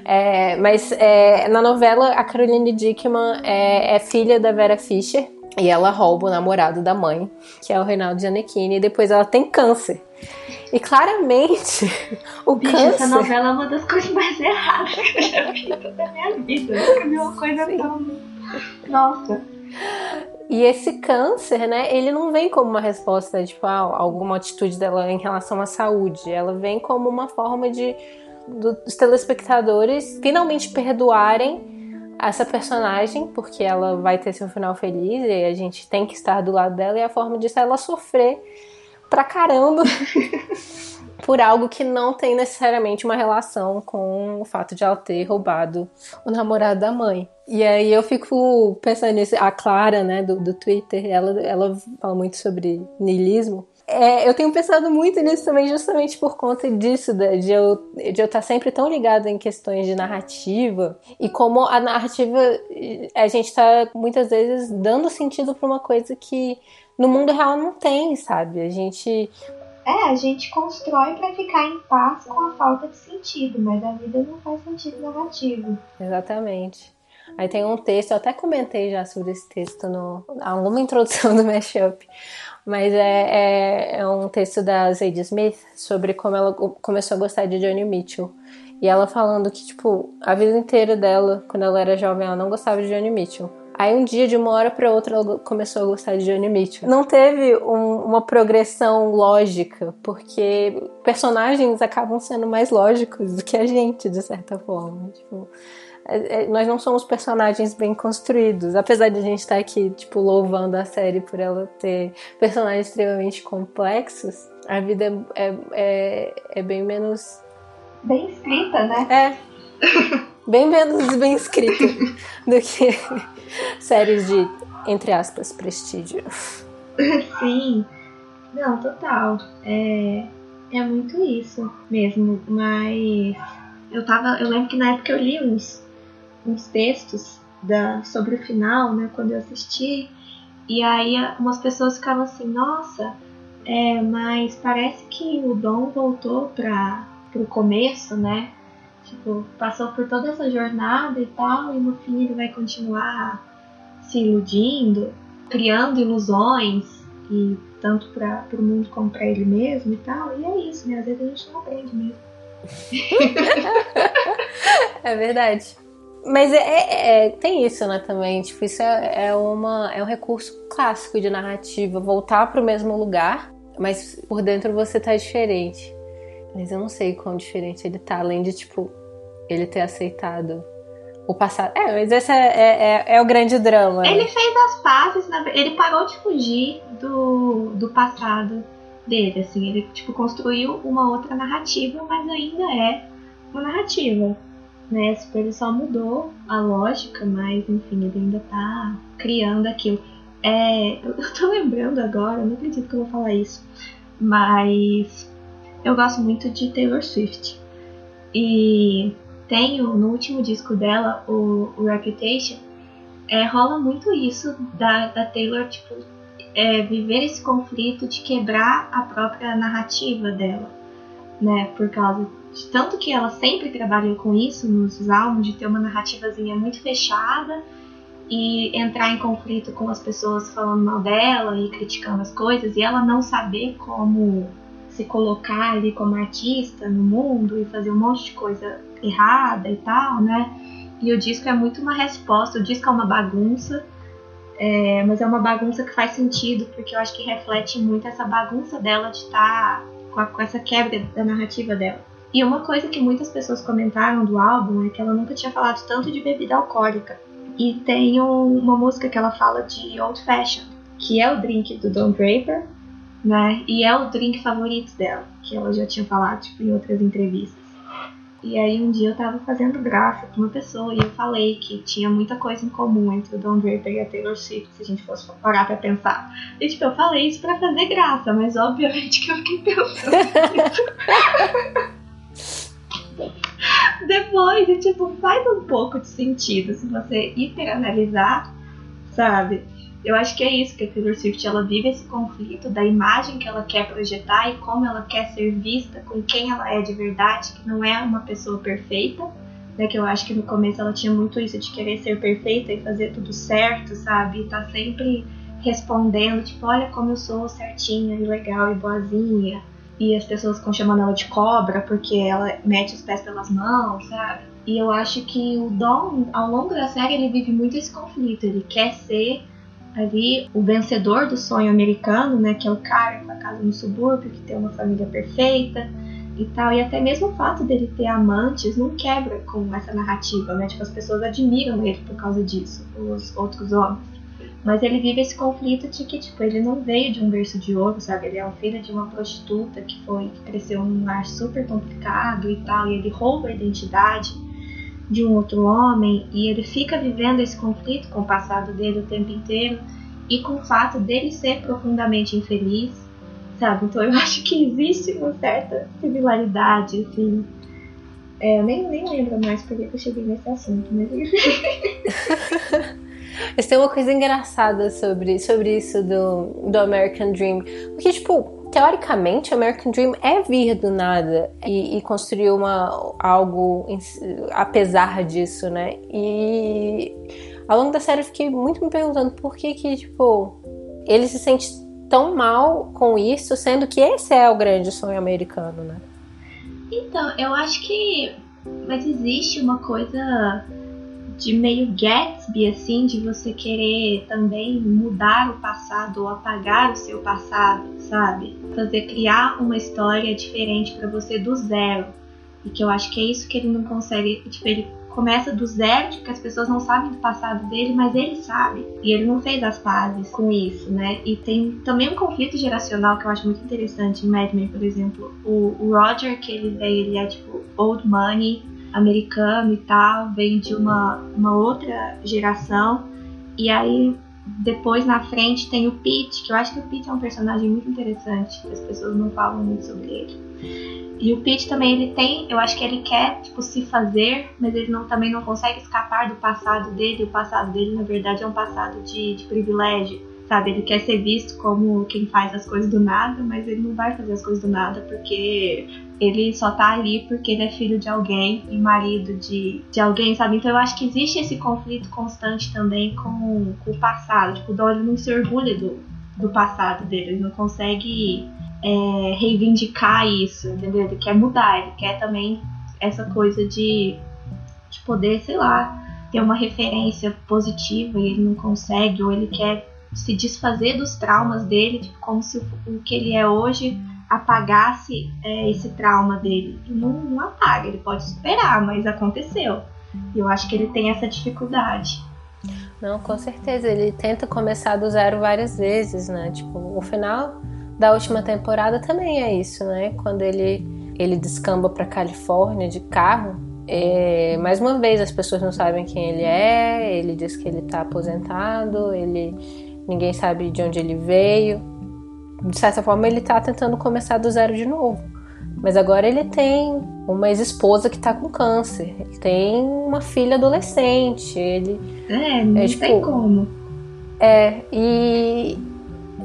A: É, mas é, na novela, a Caroline Dickman é, é, filha da Vera Fischer e ela rouba o namorado da mãe, que é o Reinaldo Gianecchini, e depois ela tem câncer. E claramente, o
B: Bicho,
A: câncer.
B: Essa novela é uma das coisas mais erradas que eu já vi toda a minha vida. Nunca vi uma coisa Sim. tão. Nossa.
A: E esse câncer, né, ele não vem como uma resposta, tipo, a alguma atitude dela em relação à saúde. Ela vem como uma forma de dos telespectadores finalmente perdoarem essa personagem, porque ela vai ter seu final feliz e a gente tem que estar do lado dela, e a forma disso é ela sofrer pra caramba por algo que não tem necessariamente uma relação com o fato de ela ter roubado o namorado da mãe. E aí eu fico pensando nisso. A Clara, né, do, do Twitter, ela, ela fala muito sobre niilismo. É, eu tenho pensado muito nisso também, justamente por conta disso, de eu, de eu estar sempre tão ligada em questões de narrativa e como a narrativa, a gente está muitas vezes dando sentido para uma coisa que no mundo real não tem, sabe? A gente.
B: É, a gente constrói para ficar em paz com a falta de sentido, mas a vida não faz sentido narrativo.
A: Exatamente. Aí tem um texto, eu até comentei já sobre esse texto no alguma introdução do Mashup, mas é, é, é, um texto da Zadie Smith sobre como ela começou a gostar de Johnny Mitchell. E ela falando que, tipo, a vida inteira dela, quando ela era jovem, ela não gostava de Johnny Mitchell. Aí um dia, de uma hora para outra, ela começou a gostar de Johnny Mitchell. Não teve um, uma progressão lógica, porque personagens acabam sendo mais lógicos do que a gente, de certa forma. Tipo, nós não somos personagens bem construídos. Apesar de a gente estar aqui, tipo, louvando a série por ela ter personagens extremamente complexos, a vida é, é, é bem menos.
B: Bem escrita, né?
A: É. bem menos bem escrita do que séries de, entre aspas, prestígio.
B: Sim. Não, total. É, é muito isso mesmo. Mas eu tava. Eu lembro que na época eu li uns uns textos da, sobre o final, né, quando eu assisti, e aí umas pessoas ficavam assim, nossa, é, mas parece que o Dom voltou para o começo, né? Tipo, passou por toda essa jornada e tal, e no fim ele vai continuar se iludindo, criando ilusões, e tanto para o mundo como para ele mesmo e tal. E é isso, né? Às vezes a gente não aprende mesmo.
A: é verdade. Mas é, é, é, tem isso, né, também. Tipo, isso é, é, uma, é um recurso clássico de narrativa. Voltar para o mesmo lugar, mas por dentro você tá diferente. Mas eu não sei quão diferente ele tá, além de, tipo, ele ter aceitado o passado. É, mas esse é, é, é, é o grande drama.
B: Né? Ele fez as pazes, ele parou de fugir do, do passado dele, assim. Ele, tipo, construiu uma outra narrativa, mas ainda é uma narrativa né? Tipo, ele só mudou a lógica, mas enfim, ele ainda tá criando aquilo. É, eu tô lembrando agora, não acredito que eu vou falar isso, mas eu gosto muito de Taylor Swift. E tenho no último disco dela, o, o Reputation, é, rola muito isso da, da Taylor, tipo, é, viver esse conflito de quebrar a própria narrativa dela, né? Por causa tanto que ela sempre trabalhou com isso nos álbuns, de ter uma narrativazinha muito fechada e entrar em conflito com as pessoas falando mal dela e criticando as coisas, e ela não saber como se colocar ali como artista no mundo e fazer um monte de coisa errada e tal, né? E o disco é muito uma resposta, o disco é uma bagunça, é, mas é uma bagunça que faz sentido, porque eu acho que reflete muito essa bagunça dela de estar tá com, com essa quebra da narrativa dela. E uma coisa que muitas pessoas comentaram do álbum é que ela nunca tinha falado tanto de bebida alcoólica. E tem um, uma música que ela fala de Old Fashion, que é o drink do Don Draper, né? E é o drink favorito dela, que ela já tinha falado tipo, em outras entrevistas. E aí um dia eu tava fazendo graça com uma pessoa e eu falei que tinha muita coisa em comum entre o Don Draper e a Taylor Swift, se a gente fosse parar pra pensar. E tipo, eu falei isso pra fazer graça, mas obviamente que eu fiquei pensando Depois, tipo, faz um pouco de sentido se você hiperanalisar, sabe? eu acho que é isso que a Taylor Swift ela vive esse conflito da imagem que ela quer projetar e como ela quer ser vista com quem ela é de verdade, que não é uma pessoa perfeita, né? Que eu acho que no começo ela tinha muito isso de querer ser perfeita e fazer tudo certo, sabe? E tá sempre respondendo, tipo, olha como eu sou certinha e legal e boazinha. E as pessoas ficam chamando ela de cobra porque ela mete os pés pelas mãos, sabe? E eu acho que o Dom, ao longo da série, ele vive muito esse conflito. Ele quer ser ali o vencedor do sonho americano, né? Que é o cara com a casa no subúrbio, que tem uma família perfeita e tal. E até mesmo o fato dele ter amantes não quebra com essa narrativa, né? Tipo, as pessoas admiram ele por causa disso, os outros homens. Mas ele vive esse conflito de que, tipo, ele não veio de um berço de ouro, sabe? Ele é um filho de uma prostituta que foi, que cresceu num lar super complicado e tal, e ele rouba a identidade de um outro homem, e ele fica vivendo esse conflito com o passado dele o tempo inteiro, e com o fato dele ser profundamente infeliz, sabe? Então eu acho que existe uma certa similaridade, assim. É, eu nem, nem lembro mais porque eu cheguei nesse assunto, mas enfim.
A: Mas tem uma coisa engraçada sobre, sobre isso do, do American Dream. Porque, tipo, teoricamente, o American Dream é vir do nada e, e construir uma, algo em, apesar disso, né? E ao longo da série eu fiquei muito me perguntando por que que, tipo, ele se sente tão mal com isso, sendo que esse é o grande sonho americano, né?
B: Então, eu acho que. Mas existe uma coisa de meio Gatsby, assim, de você querer também mudar o passado ou apagar o seu passado, sabe? Fazer criar uma história diferente para você do zero. E que eu acho que é isso que ele não consegue. Tipo, ele começa do zero, porque as pessoas não sabem do passado dele, mas ele sabe. E ele não fez as pazes com isso, né? E tem também um conflito geracional que eu acho muito interessante em Mad Men, por exemplo. O, o Roger, que ele veio, ele é tipo old money, americano e tal, vem de uma, uma outra geração. E aí depois na frente tem o Pete, que eu acho que o Pete é um personagem muito interessante, as pessoas não falam muito sobre ele. E o Pete também ele tem, eu acho que ele quer tipo se fazer, mas ele não, também não consegue escapar do passado dele. O passado dele na verdade é um passado de, de privilégio sabe? Ele quer ser visto como quem faz as coisas do nada, mas ele não vai fazer as coisas do nada porque ele só tá ali porque ele é filho de alguém e marido de, de alguém, sabe? Então eu acho que existe esse conflito constante também com, com o passado. Tipo, o Don não se orgulha do, do passado dele, ele não consegue é, reivindicar isso, entendeu? Ele quer mudar, ele quer também essa coisa de, de poder, sei lá, ter uma referência positiva e ele não consegue, ou ele quer se desfazer dos traumas dele, tipo, como se o, que ele é hoje apagasse é, esse trauma dele. Não, não apaga, ele pode superar, mas aconteceu. E eu acho que ele tem essa dificuldade.
A: Não, com certeza. Ele tenta começar do zero várias vezes, né? Tipo, o final da última temporada também é isso, né? Quando ele, ele descamba pra Califórnia de carro. É, mais uma vez, as pessoas não sabem quem ele é. Ele diz que ele tá aposentado. Ele ninguém sabe de onde ele veio. De certa forma, ele tá tentando começar do zero de novo. Mas agora ele tem uma ex-esposa que tá com câncer. Ele tem uma filha adolescente. Ele.
B: É, não é, tipo, tem como.
A: É, e.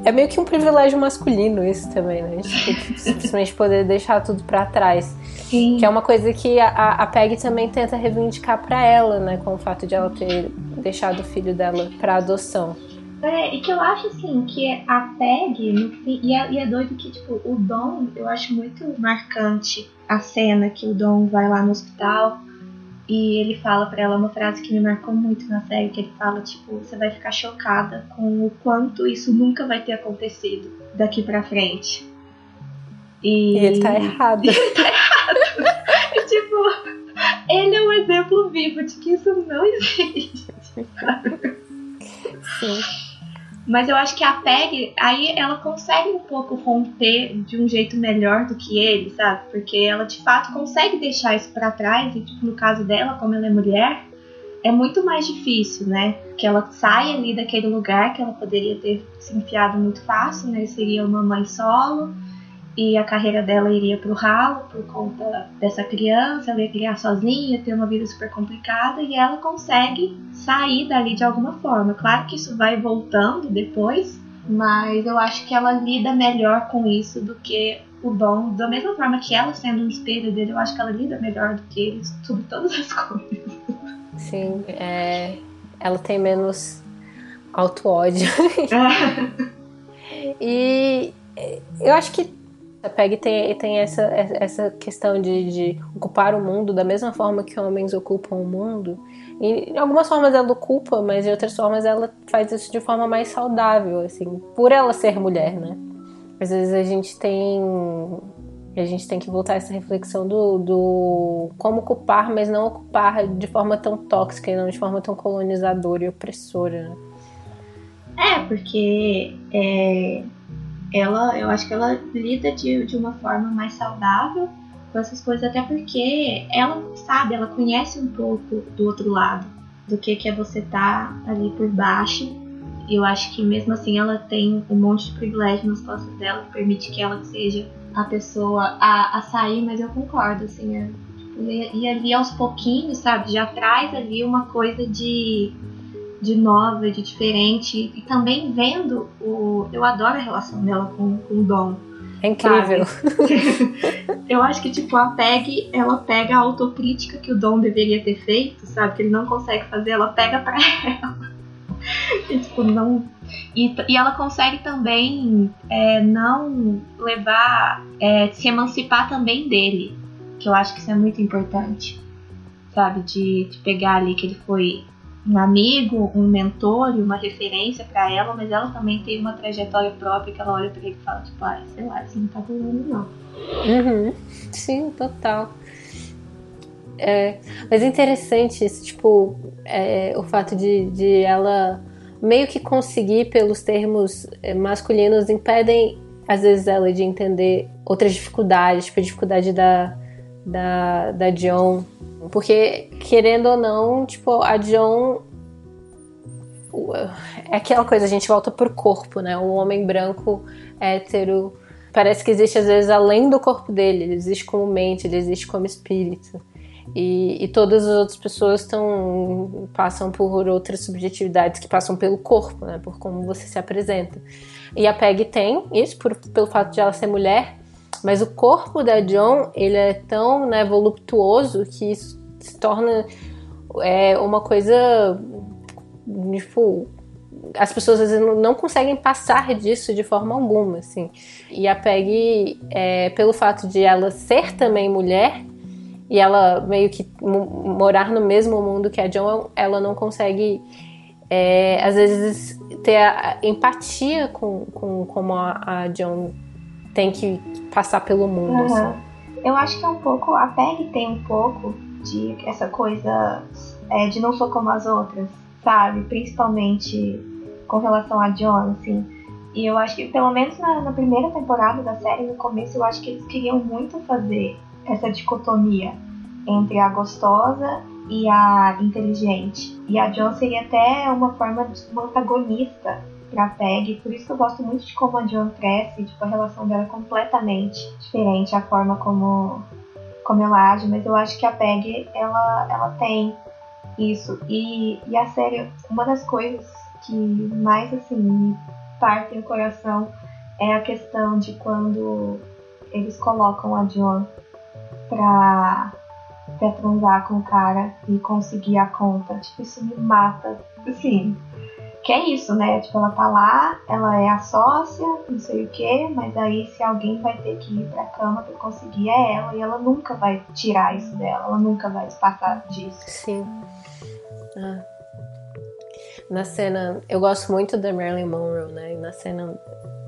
A: É meio que um privilégio masculino isso também, né? Tipo, simplesmente poder deixar tudo para trás. Sim. Que é uma coisa que a, a Peg também tenta reivindicar para ela, né? Com o fato de ela ter deixado o filho dela para adoção.
B: É, e que eu acho assim, que a Peg, no fim, e é, e é doido que, tipo, o Dom, eu acho muito marcante a cena que o Dom vai lá no hospital e ele fala para ela uma frase que me marcou muito na série, que ele fala, tipo, você vai ficar chocada com o quanto isso nunca vai ter acontecido daqui pra frente.
A: E, e ele tá errado.
B: ele tá errado. e, tipo, ele é um exemplo vivo de que isso não existe. Sim. Mas eu acho que a Peg, aí ela consegue um pouco romper de um jeito melhor do que ele, sabe? Porque ela de fato consegue deixar isso para trás, e tipo, no caso dela, como ela é mulher, é muito mais difícil, né? Que ela sai ali daquele lugar que ela poderia ter se enfiado muito fácil, né? Seria uma mãe solo. E a carreira dela iria pro ralo por conta dessa criança, ela ia criar sozinha, ter uma vida super complicada e ela consegue sair dali de alguma forma. Claro que isso vai voltando depois, mas eu acho que ela lida melhor com isso do que o Dom, da mesma forma que ela sendo um espelho dele, eu acho que ela lida melhor do que ele sobre todas as coisas.
A: Sim, é, ela tem menos auto-ódio. e eu acho que a Peg tem, tem essa, essa questão de, de ocupar o mundo da mesma forma que homens ocupam o mundo. E em algumas formas ela ocupa, mas em outras formas ela faz isso de forma mais saudável, assim, por ela ser mulher, né? Às vezes a gente tem a gente tem que voltar a essa reflexão do, do como ocupar, mas não ocupar de forma tão tóxica e não de forma tão colonizadora e opressora. Né?
B: É, porque é, ela, eu acho que ela lida de, de uma forma mais saudável com essas coisas, até porque ela sabe, ela conhece um pouco do outro lado, do que, que é você estar tá ali por baixo. E eu acho que mesmo assim ela tem um monte de privilégio nas costas dela que permite que ela seja a pessoa a, a sair, mas eu concordo, assim, é, tipo, e, e ali aos pouquinhos, sabe, já traz ali uma coisa de de nova, de diferente. E também vendo o. Eu adoro a relação dela com, com o Dom.
A: É incrível.
B: eu acho que, tipo, a Peg, ela pega a autocrítica que o Dom deveria ter feito, sabe? Que ele não consegue fazer, ela pega pra ela. e, tipo, não. E, e ela consegue também é, não levar. É, se emancipar também dele. Que eu acho que isso é muito importante. Sabe? De, de pegar ali que ele foi um amigo, um mentor e uma referência para ela, mas ela também tem uma trajetória própria que ela olha para ele e fala, tipo, ah, sei lá, isso não tá rolando não.
A: Uhum. Sim, total. É, mas é interessante isso, tipo, é, o fato de, de ela meio que conseguir pelos termos é, masculinos impedem às vezes ela de entender outras dificuldades, tipo a dificuldade da, da, da John porque, querendo ou não, tipo, a John. É aquela coisa, a gente volta pro corpo, né? O homem branco hétero. Parece que existe, às vezes, além do corpo dele. Ele existe como mente, ele existe como espírito. E, e todas as outras pessoas estão passam por outras subjetividades que passam pelo corpo, né? Por como você se apresenta. E a Peg tem isso, por, pelo fato de ela ser mulher, mas o corpo da John, ele é tão né, voluptuoso que isso se torna é, uma coisa tipo as pessoas às vezes não conseguem passar disso de forma alguma, assim. E a Peggy, é, pelo fato de ela ser também mulher e ela meio que morar no mesmo mundo que a John, ela não consegue, é, às vezes, ter a empatia com, com como a, a John tem que passar pelo mundo. Uhum. Assim.
B: Eu acho que é um pouco. A Peg tem um pouco de essa coisa é, de não sou como as outras, sabe? Principalmente com relação a John, assim. E eu acho que, pelo menos na, na, primeira temporada da série, no começo, eu acho que eles queriam muito fazer essa dicotomia entre a gostosa e a inteligente. E a John seria até uma forma de uma antagonista pra Peg, por isso que eu gosto muito de como a John cresce, tipo, a relação dela é completamente diferente, a forma como, como ela age, mas eu acho que a Peg, ela, ela tem isso. E, e a série, uma das coisas que mais, assim, me partem o coração é a questão de quando eles colocam a John pra, pra transar com o cara e conseguir a conta. Tipo, isso me mata. Assim, que é isso, né? Tipo, ela tá lá, ela é a sócia, não sei o que, mas aí se alguém vai ter que ir pra cama pra conseguir é ela, e ela nunca vai tirar isso dela, ela nunca vai passar disso.
A: Sim. Ah. Na cena, eu gosto muito da Marilyn Monroe, né? na cena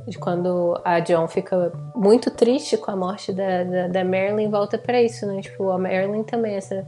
A: de quando a John fica muito triste com a morte da, da, da Marilyn, volta para isso, né? Tipo, a Marilyn também, essa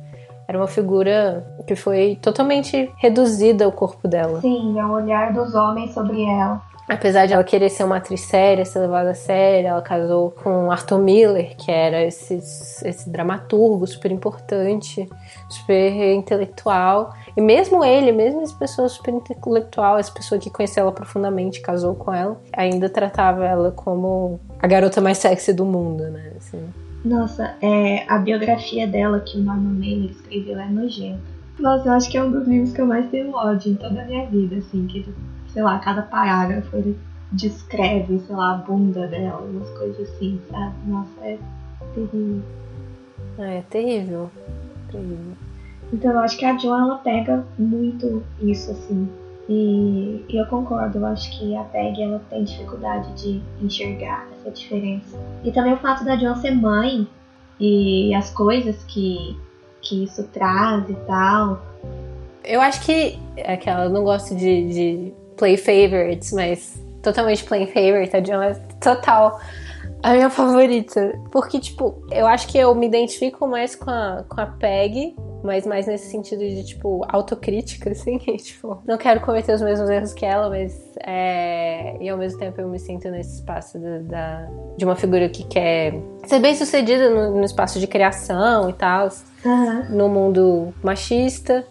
A: era uma figura que foi totalmente reduzida ao corpo dela.
B: Sim, é o olhar dos homens sobre ela.
A: apesar de ela querer ser uma atriz séria, ser levada a sério, ela casou com Arthur Miller, que era esse, esse dramaturgo super importante, super intelectual. E mesmo ele, mesmo essa pessoa super intelectual, essa pessoa que conheceu ela profundamente, casou com ela, ainda tratava ela como a garota mais sexy do mundo, né? Assim.
B: Nossa, é, a biografia dela que o Norman Mailer escreveu é nojenta. Nossa, eu acho que é um dos livros que eu mais tenho ódio em toda a minha vida, assim, que sei lá, cada parágrafo ele descreve, sei lá, a bunda dela, umas coisas assim, sabe? Nossa, é terrível.
A: É, terrível. Terrível.
B: Então eu acho que a Jo ela pega muito isso, assim. E, e eu concordo, eu acho que a Peg ela tem dificuldade de enxergar essa diferença. E também o fato da Jo ser mãe e as coisas que, que isso traz e tal.
A: Eu acho que é aquela, eu não gosto de, de play favorites, mas totalmente play favorite, a John é total a minha favorita. Porque, tipo, eu acho que eu me identifico mais com a, com a Peg, mas mais nesse sentido de, tipo, autocrítica, assim. tipo, não quero cometer os mesmos erros que ela, mas. É... E ao mesmo tempo eu me sinto nesse espaço da, da... de uma figura que quer ser bem sucedida no, no espaço de criação e tal,
B: uhum.
A: no mundo machista.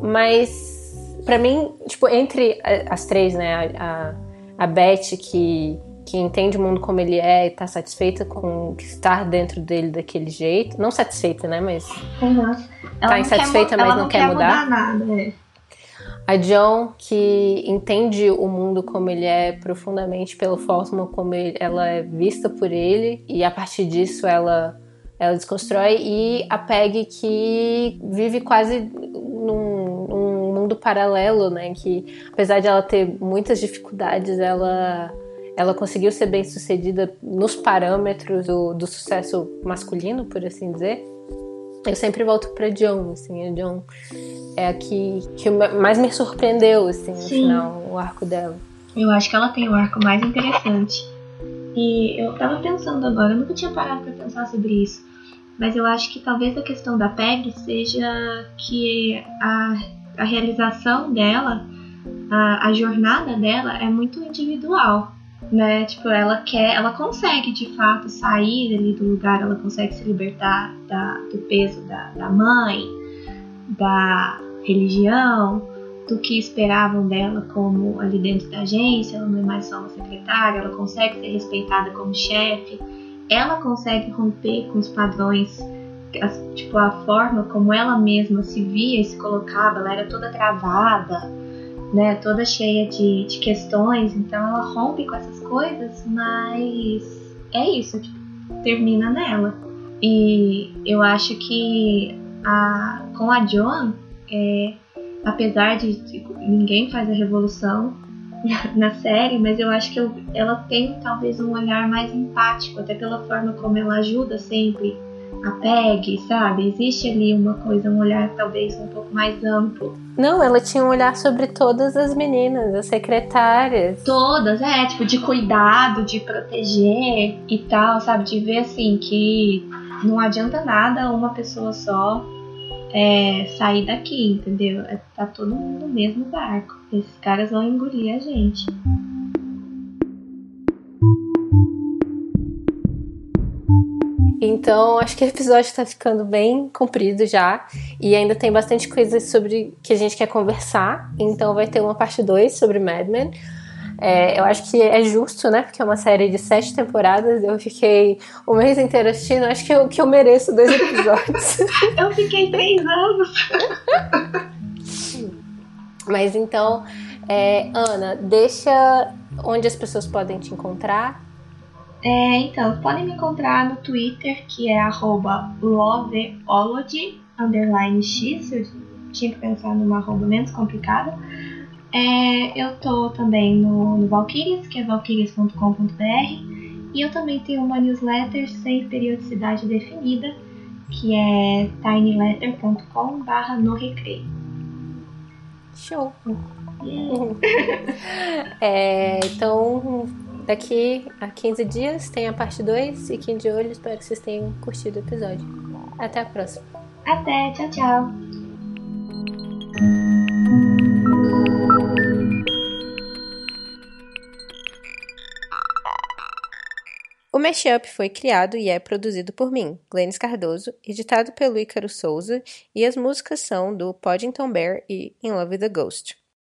A: Mas para mim, tipo, entre as três, né, a, a, Beth que, que entende o mundo como ele é e tá satisfeita com estar dentro dele daquele jeito, não satisfeita, né, mas
B: uhum.
A: tá insatisfeita, mas não, não, quer, mudar.
B: mudar nada, é.
A: A John, que entende o mundo como ele é profundamente pela forma como ele, ela é vista por ele, e a partir disso ela, ela desconstrói. E a Peg, que vive quase num, num mundo paralelo, né? Que apesar de ela ter muitas dificuldades, ela ela conseguiu ser bem sucedida nos parâmetros do, do sucesso masculino, por assim dizer. Eu sempre volto para John, assim, a John é a que, que mais me surpreendeu, assim, no Sim. final, o arco dela.
B: Eu acho que ela tem o arco mais interessante. E eu tava pensando agora, eu nunca tinha parado para pensar sobre isso. Mas eu acho que talvez a questão da Peg seja que a a realização dela, a, a jornada dela é muito individual, né? Tipo, ela quer, ela consegue de fato sair ali do lugar, ela consegue se libertar da, do peso da, da mãe, da religião, do que esperavam dela como ali dentro da agência, ela não é mais só uma secretária, ela consegue ser respeitada como chefe, ela consegue romper com os padrões a, tipo, a forma como ela mesma se via e se colocava, ela era toda travada, né, toda cheia de, de questões, então ela rompe com essas coisas, mas é isso, tipo, termina nela. E eu acho que a, com a Joan, é, apesar de, de ninguém faz a revolução na série, mas eu acho que eu, ela tem talvez um olhar mais empático, até pela forma como ela ajuda sempre apegue, sabe? Existe ali uma coisa, um olhar talvez um pouco mais amplo.
A: Não, ela tinha um olhar sobre todas as meninas, as secretárias.
B: Todas, é, tipo, de cuidado, de proteger e tal, sabe? De ver assim que não adianta nada uma pessoa só é, sair daqui, entendeu? É, tá todo mundo no mesmo barco. Esses caras vão engolir a gente.
A: Então, acho que o episódio está ficando bem comprido já. E ainda tem bastante coisa sobre que a gente quer conversar. Então, vai ter uma parte 2 sobre Mad Men. É, eu acho que é justo, né? Porque é uma série de sete temporadas. Eu fiquei o mês inteiro assistindo. Acho que eu, que eu mereço dois episódios.
B: eu fiquei três anos.
A: Mas então, é, Ana, deixa onde as pessoas podem te encontrar
B: é, então, podem me encontrar no Twitter, que é loveology, underline x, eu tinha que pensar numa arroba menos complicada. É, eu tô também no, no Valkyries, que é valkyries.com.br, e eu também tenho uma newsletter sem periodicidade definida, que é tinyletter.com barra no recreio.
A: Show! Yeah. é, então, Daqui a 15 dias tem a parte 2. Fiquem de olho, espero que vocês tenham curtido o episódio. Até a próxima.
B: Até, tchau, tchau.
A: O Mashup foi criado e é produzido por mim, Glennis Cardoso, editado pelo Ícaro Souza, e as músicas são do Poddington Bear e In Love with a Ghost.